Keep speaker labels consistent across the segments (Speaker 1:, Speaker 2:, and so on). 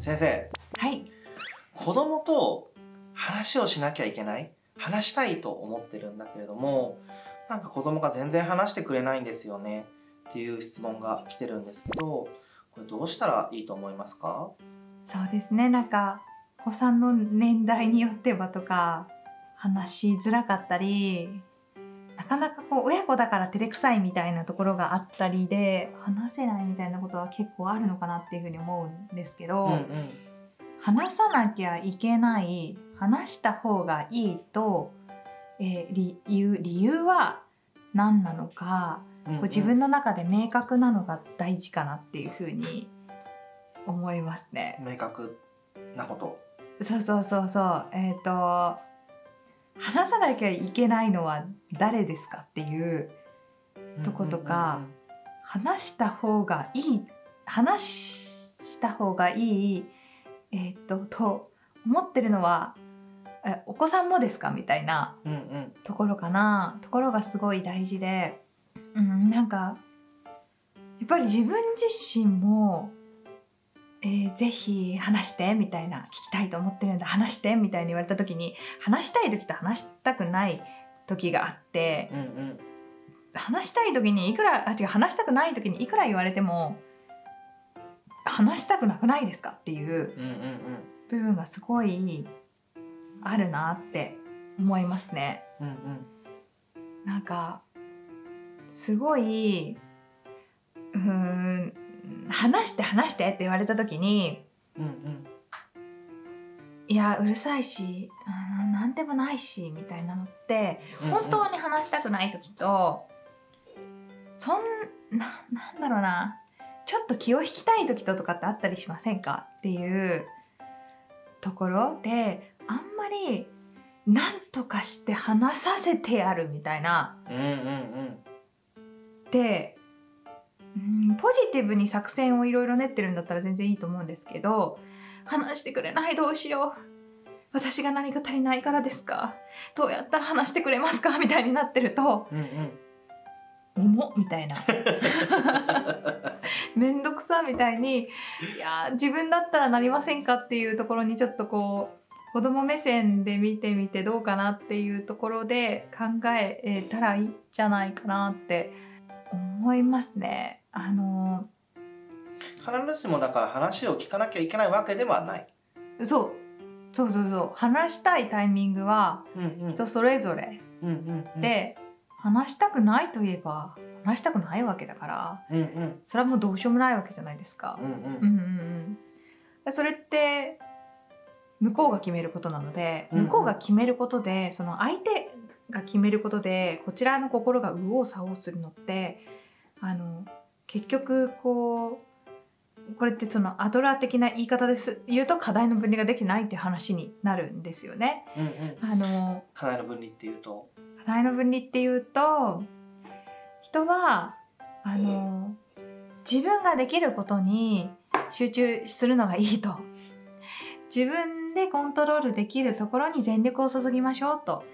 Speaker 1: 先生
Speaker 2: はい。
Speaker 1: 子供と話をしなきゃいけない？話したいと思ってるんだけれどもなんか子供が全然話してくれないんですよね？っていう質問が来てるんですけどこれどうしたらいいと思いますか？
Speaker 2: そうですね。なんか、お子さんの年代によってはとか、話しづらかったり、なかなかこう、親子だから照れくさいみたいなところがあったりで、話せないみたいなことは結構あるのかなっていうふうに思うんですけど、
Speaker 1: うんうん
Speaker 2: 話さなきゃいけない話した方がいいと、えー理由理由は何なのか、
Speaker 1: うんうん。
Speaker 2: こう自分の中で明確なのが大事かなっていうふうに思いますね。
Speaker 1: 明確なこと。
Speaker 2: そうそうそうそう。えっ、と話さなきゃいけないのは誰ですかっていうとことか話した方がいい話した方がいいえっ、とと思ってるのはえお子さんもですかみたいな
Speaker 1: うんうんうん。
Speaker 2: ところかな。ところがすごい大事で、うん、なんかやっぱり自分自身も、えーぜひ話してみたいな聞きたいと思ってるんだ話してみたいに言われた時に話したい時と話したくない時があって
Speaker 1: うんうん。
Speaker 2: 話したい時にいくらあ違う話したくない時にいくら言われても話したくなくないですかっていう部分がすごいあるなって思いますね。
Speaker 1: うんうん。
Speaker 2: なんかすごいうーん話して話してって言われた時に
Speaker 1: うんうん。
Speaker 2: いやうるさいしあーなんでもないしみたいなのって
Speaker 1: うん
Speaker 2: 本当に話したくない時とそんななんだろうなちょっと気を引きたい時ととかってあったりしませんかっていうところであんまりなんとかして話させてやるみたいな
Speaker 1: うんうんうん。
Speaker 2: で、うん、ポジティブに作戦をいろいろ練ってるんだったら全然いいと思うんですけど話してくれないどうしよう。私が何か足りないからですか？どうやったら話してくれますか？みたいになってると
Speaker 1: うんうん。
Speaker 2: 重っみたいな。めんどくさみたいにいやー自分だったらなりませんかっていうところにちょっとこう子供目線で見てみてどうかなっていうところで考えたらいいんじゃないかなって思いますね。あの
Speaker 1: 必ずしもだから話を聞かなきゃいけないわけではない。
Speaker 2: そう。そうそうそう。話したいタイミングは人それぞれ。
Speaker 1: うんうんうん、
Speaker 2: で、話したくないといえば話したくないわけだから
Speaker 1: うんうん。
Speaker 2: それはもうどうしようもないわけじゃないですか。
Speaker 1: うん
Speaker 2: うん。うんうん、それって向こうが決めることなので向こうが決めることでその相手が決めることでこちらの心が右往左往するのってあの結局こうこれってそのアドラー的な言い方です。言うと課題の分離ができてないっていう話になるんですよね。
Speaker 1: うんうん。
Speaker 2: あの
Speaker 1: 課題の分離っていうと、
Speaker 2: 課題の分離っていうと人はあの自分ができることに集中するのがいいと。自分でコントロールできるところに全力を注ぎましょうと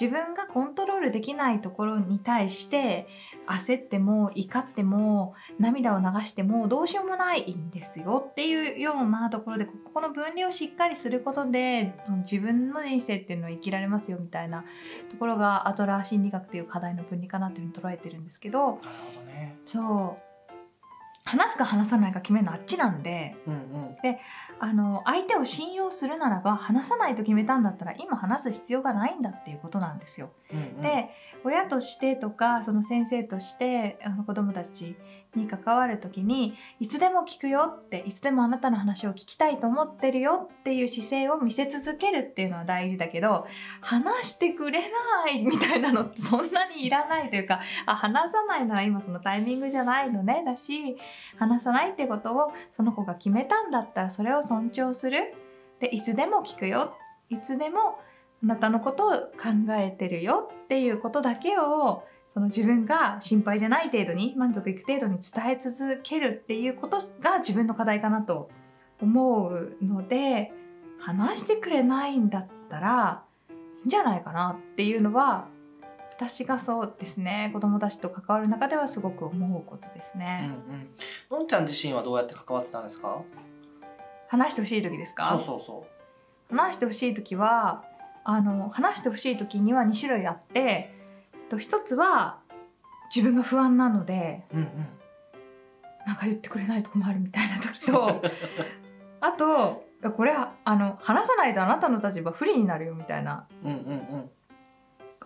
Speaker 2: 自分がコントロールできないところに対して焦っても怒っても涙を流してもどうしようもないんですよっていうようなところでここの分離をしっかりすることでその自分の人生っていうのを生きられますよみたいなところがアドラー心理学という課題の分離かなっていうふうに捉えてるんですけど
Speaker 1: なるほどね。
Speaker 2: そう話すか話さないか決めるのあっちなんで
Speaker 1: うんうん
Speaker 2: あの相手を信用するならば話さないと決めたんだったら今話す必要がないんだっていうことなんですよ。
Speaker 1: うんうん、
Speaker 2: で親としてとかその先生としてあの子どもたちに関わる時にいつでも聞くよっていつでもあなたの話を聞きたいと思ってるよっていう姿勢を見せ続けるっていうのは大事だけど話してくれないみたいなのってそんなにいらないというかあ話さないなら今そのタイミングじゃないのねだし話さないってことをその子が決めたんだったらそれを尊重する。でいつでも聞くよ。いつでもあなたのことを考えてるよっていうことだけをその自分が心配じゃない程度に満足いく程度に伝え続けるっていうことが自分の課題かなと思うので話してくれないんだったらいいんじゃないかなっていうのは私がそうですね子供たちと関わる中ではすごく思うことです
Speaker 1: うん
Speaker 2: ね。
Speaker 1: うん。のんちゃん自身はどうやって関わってたんですか？
Speaker 2: 話してほしい時ですか？
Speaker 1: そうそうそ
Speaker 2: 話してほしい時はあの話してほしい時には2種類あってと一つは自分が不安なので
Speaker 1: ううんうん
Speaker 2: なんか言ってくれないと困るみたいな時と あとこれはあの話さないとあなたの立場不利になるよみたいな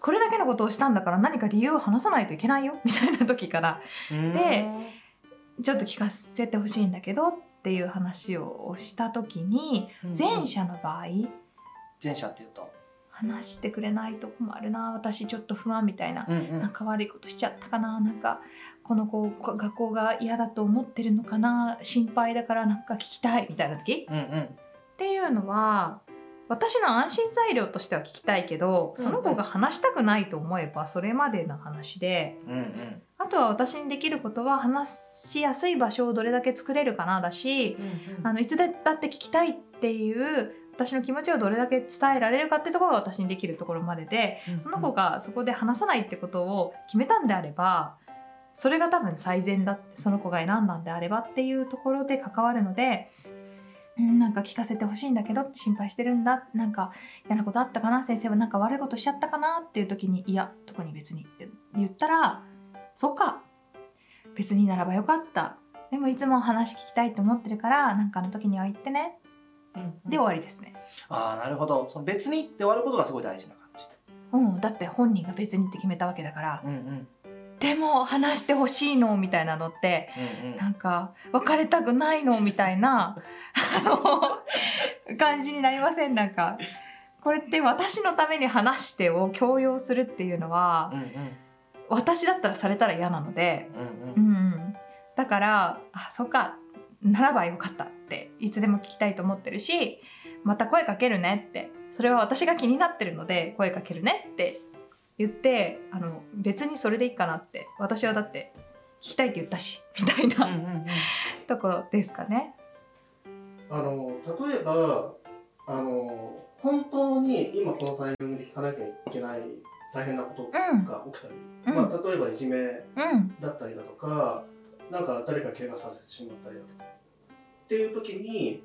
Speaker 2: これだけのことをしたんだから何か理由を話さないといけないよ みたいな時から
Speaker 1: うん。
Speaker 2: でちょっと聞かせてほしいんだけどっていう話をした時に
Speaker 1: うん
Speaker 2: 前者の場合
Speaker 1: 前者っていうと
Speaker 2: 話してくれないと困るな私ちょっと不安みたいな
Speaker 1: うんうん。
Speaker 2: なんか悪いことしちゃったかななんかこの子こ学校が嫌だと思ってるのかな心配だからなんか聞きたいみたいな時
Speaker 1: うんうん。
Speaker 2: っていうのは私の安心材料としては聞きたいけどその子が話したくないと思えばそれまでの話で
Speaker 1: うんうん。
Speaker 2: あとは私にできることは話しやすい場所をどれだけ作れるかなだしあのいつだって聞きたいっていう私の気持ちをどれだけ伝えられるかってところが私にできるところまででその子がそこで話さないってことを決めたんであればそれが多分最善だってその子が選んだんであればっていうところで関わるので、うん、なんか聞かせてほしいんだけどって心配してるんだ。なんか嫌なことあったかな？先生はなんか悪いことしちゃったかな？っていう時にいや特に別にって言ったらそっか。別にならばよかった。でもいつも話聞きたいと思ってるからなんかあの時には言ってね。で終わりですね。
Speaker 1: ああなるほど。その別にって終わることがすごい大事な感じ。
Speaker 2: うん、だって本人が別にって決めたわけだから。
Speaker 1: うんうん
Speaker 2: でも話してほしいのみたいなのって
Speaker 1: うんうん。
Speaker 2: なんか別れたくないのみたいなあの感じになりません？なんかこれって私のために話してを強要するっていうのは
Speaker 1: うんうん。
Speaker 2: 私だったらされたら嫌なので、
Speaker 1: うんうん。
Speaker 2: うんうん、だからあそうかならばよかったっていつでも聞きたいと思ってるしまた声かけるねってそれは私が気になってるので声かけるねって言ってあの別にそれでいいかなって私はだって聞きたいって言ったしみたい
Speaker 1: うん
Speaker 2: な
Speaker 1: うんうん。
Speaker 2: ところですかね。
Speaker 3: あの例えばあの本当に今このタイミングで聞かなきゃいけない大変なこと
Speaker 2: うん。
Speaker 3: が起きたり、
Speaker 2: うん。
Speaker 3: まあ、例えばいじめ
Speaker 2: うん。
Speaker 3: だったりだとかなんか誰か怪我させてしまったりだとか。っていう時に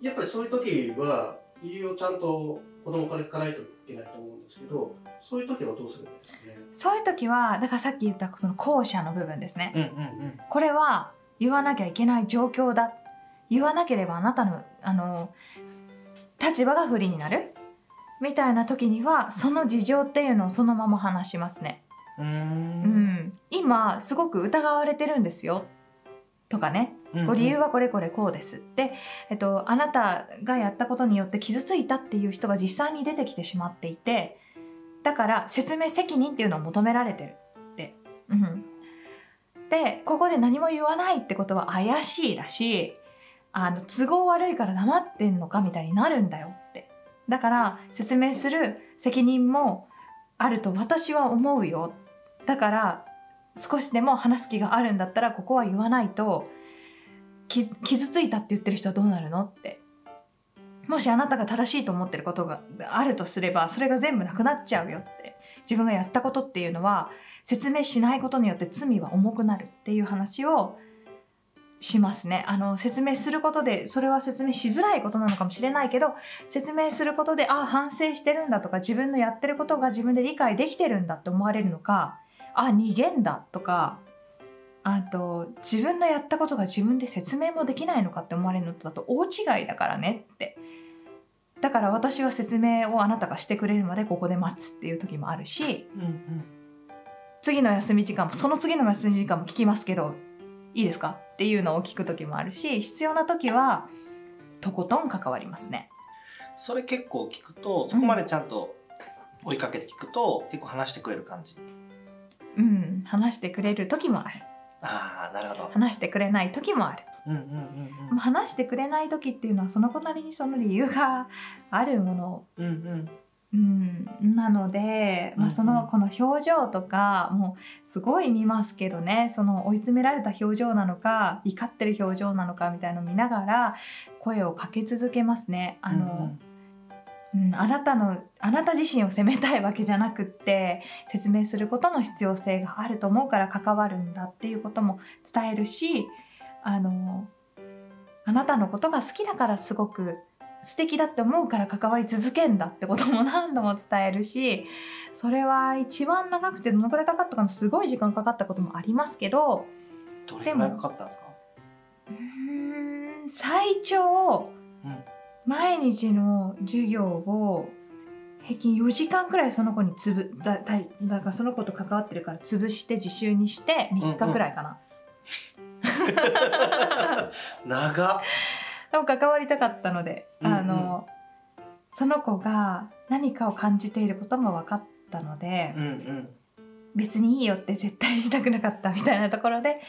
Speaker 3: やっぱりそういう時は理由をちゃんと子供から聞かないといけないと思うんですけどそういう時はどうするんですかね？
Speaker 2: そういう時はだからさっき言ったその後者の部分ですね。
Speaker 1: うんうん
Speaker 2: これは言わなきゃいけない状況だ。言わなければあなたのあの立場が不利になる。みたいな時にはその事情っていうのをそのまま話しますね。
Speaker 1: うん。う
Speaker 2: うん。
Speaker 1: ん
Speaker 2: 今すごく疑われてるんですよ。とかね。
Speaker 1: うん
Speaker 2: ご理由はこれこれこうです。で、えっと、あなたがやったことによって傷ついたっていう人が実際に出てきてしまっていてだから説明責任っていうのを求められてるって。うん、でここで何も言わないってことは怪しいらしあの都合悪いから黙ってんのかみたいになるんだよって。だから説明する責任もあると私は思うよ。だから少しでも話す気があるんだったらここは言わないと傷ついたって言ってる人はどうなるのって。もしあなたが正しいと思ってることがあるとすればそれが全部なくなっちゃうよって。自分がやったことっていうのは説明しないことによって罪は重くなるっていう話をしますね。あの説明することでそれは説明しづらいことなのかもしれないけど説明することでああ反省してるんだとか自分のやってることが自分で理解できてるんだって思われるのかあ逃げんだとかあと自分のやったことが自分で説明もできないのかって思われるのとだと大違いだからねって。だから私は説明をあなたがしてくれるまでここで待つっていう時もあるし
Speaker 1: うんうん
Speaker 2: 次の休み時間もその次の休み時間も聞きますけどいいですかっていうのを聞く時もあるし必要な時はとことん関わりますね。
Speaker 1: それ結構聞くとそこまでちゃんと追いかけて聞くと、結構話してくれる感じ。
Speaker 2: うん、話してくれる時もある
Speaker 1: ああなるほど。
Speaker 2: 話してくれない時もある。
Speaker 1: うんうんうん
Speaker 2: まあ話してくれない時っていうのはその子なりにその理由があるもの。
Speaker 1: うんうん。
Speaker 2: うん、なので、まそのこの表情とかもうすごい見ますけどね。その追い詰められた表情なのか怒ってる表情なのかみたいのを見ながら声をかけ続けますね。あの、うんあなたのあなた自身を責めたいわけじゃなくって説明することの必要性があると思うから関わるんだっていうことも伝えるしあのあなたのことが好きだからすごく素敵だって思うから関わり続けんだってことも何度も伝えるしそれは一番長くてどのくらいかかったかなすごい時間かかったこともありますけど
Speaker 1: どれぐらいかかったんですか？
Speaker 2: うーん最長、
Speaker 1: うん
Speaker 2: 毎日の授業を平均4時間くらいその子につぶだだだからその子と関わってるから潰して自習にして3日くらいかな。
Speaker 1: 長っ
Speaker 2: でも関わりたかったので、
Speaker 1: うんうん
Speaker 2: あのその子が何かを感じていることも分かったので、
Speaker 1: うんうん
Speaker 2: 別にいいよって絶対したくなかったみたいなところで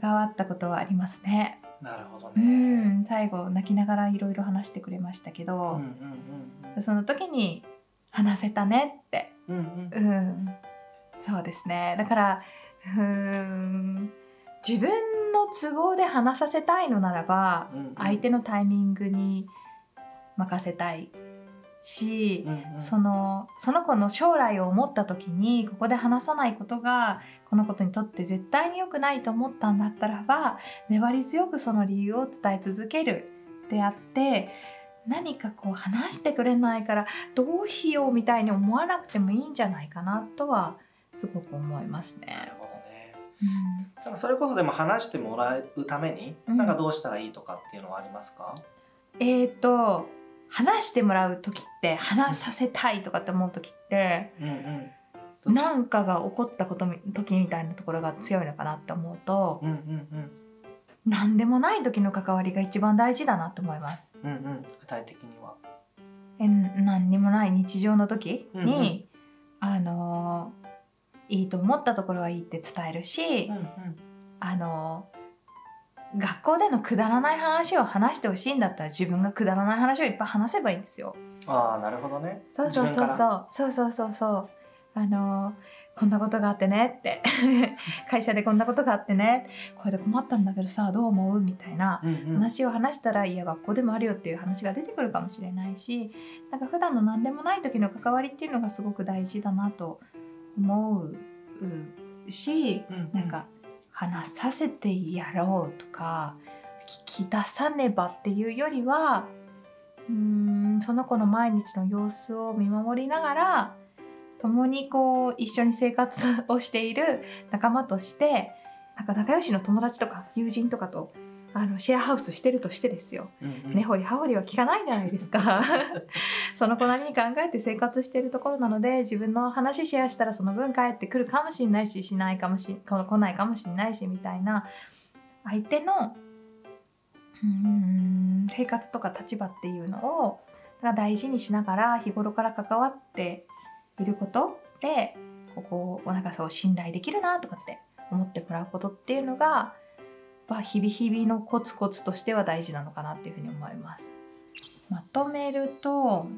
Speaker 2: 関わったことはありますね。
Speaker 1: なるほど
Speaker 2: う
Speaker 1: ね
Speaker 2: ん、最後泣きながらいろいろ話してくれましたけど、
Speaker 1: うん
Speaker 2: その時に話せたねって、
Speaker 1: うんうん。
Speaker 2: うん、そうですね。だから、うーん、自分の都合で話させたいのならば、
Speaker 1: うんうん。
Speaker 2: 相手のタイミングに任せたいし、
Speaker 1: うんうん。
Speaker 2: そのその子の将来を思った時にここで話さないことがこのことにとって絶対に良くないと思ったんだったらば粘り強くその理由を伝え続ける。であって何かこう話してくれないからどうしようみたいに思わなくてもいいんじゃないかなとはすごく思います
Speaker 1: なる
Speaker 2: ね。
Speaker 1: ほどね。
Speaker 2: うん。
Speaker 1: なんかそれこそでも話してもらうために、
Speaker 2: うん。
Speaker 1: なんかどうしたらいいとかっていうのはありますか？
Speaker 2: えーと話してもらう時って話させたいとかって思う時って
Speaker 1: うんうんどっち
Speaker 2: 何かが起こったことみ時みたいなところが強いのかなって思うと
Speaker 1: うんうん
Speaker 2: 何でもない時の関わりが一番大事だなと思います。
Speaker 1: うんうん。うん具体的には。
Speaker 2: え何にもない日常の時に、
Speaker 1: うん。
Speaker 2: あのーいいと思ったところはいいって伝えるし、
Speaker 1: うんうん。
Speaker 2: あのー学校でのくだらない話を話してほしいんだったら自分がくだらない話をいっぱい話せばいいんですよ。
Speaker 1: ああなるほどね。
Speaker 2: そうそうそうそう。そうそうそうそう。あのーこんなことがあってねって。会社でこんなことがあってね。これで困ったんだけどさどう思う？みたいな話を話したらいや学校でもあるよっていう話が出てくるかもしれないしなんか普段の何でもない時の関わりっていうのがすごく大事だなと思うし
Speaker 1: うんうん。
Speaker 2: なんか話させてやろうとか聞き出さねばっていうよりはうーんその子の毎日の様子を見守りながら共にこう一緒に生活をしている仲間としてなんか仲良しの友達とか友人とかとあのシェアハウスしてるとしてですよ。
Speaker 1: うんうん。
Speaker 2: 根掘り葉掘りは聞かないじゃないですか。その子なりに考えて生活しているところなので自分の話シェアしたらその分返ってくるかもしれないししないかもしこ来ないかもしれないしみたいな相手のうーん生活とか立場っていうのをが大事にしながら日頃から関わっていることでここをなんかそう信頼できるなとかって思ってもらうことっていうのがまあ、日々日々のコツコツとしては大事なのかなっていうふうに思います。まとめると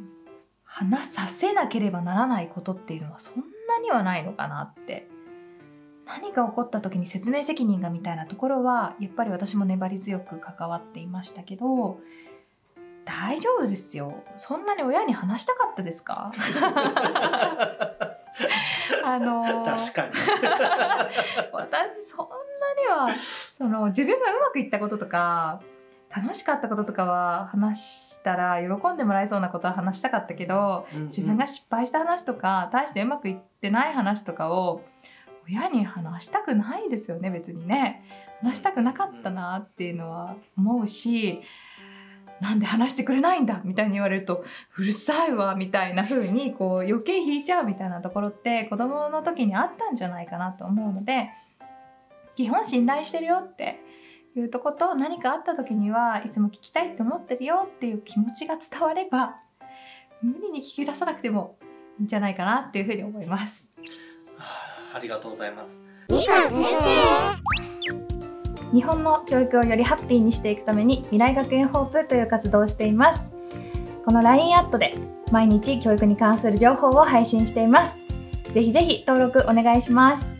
Speaker 2: 話させなければならないことっていうのはそんなにはないのかなって。何か起こった時に説明責任がみたいなところはやっぱり私も粘り強く関わっていましたけど大丈夫ですよ。そんなに親に話したかったですか？あのー
Speaker 1: 確かに。
Speaker 2: 私そんはその自分がうまくいったこととか楽しかったこととかは話したら喜んでもらえそうなことは話したかったけど自分が失敗した話とか大してうまくいってない話とかを親に話したくないですよね別にね。話したくなかったなっていうのは思うしなんで話してくれないんだ？みたいに言われるとうるさいわみたいな風にこう余計引いちゃうみたいなところって子供の時にあったんじゃないかなと思うので基本信頼してるよっていうとこと何かあった時にはいつも聞きたいって思ってるよっていう気持ちが伝われば無理に聞き出さなくてもいいんじゃないかなっていうふうに思います。
Speaker 1: は あありがとうございます。
Speaker 4: 先
Speaker 2: 日本の教育をよりハッピーにしていくために未来学園ホープという活動をしています。この LINE アットで毎日教育に関する情報を配信しています。ぜひぜひ登録お願いします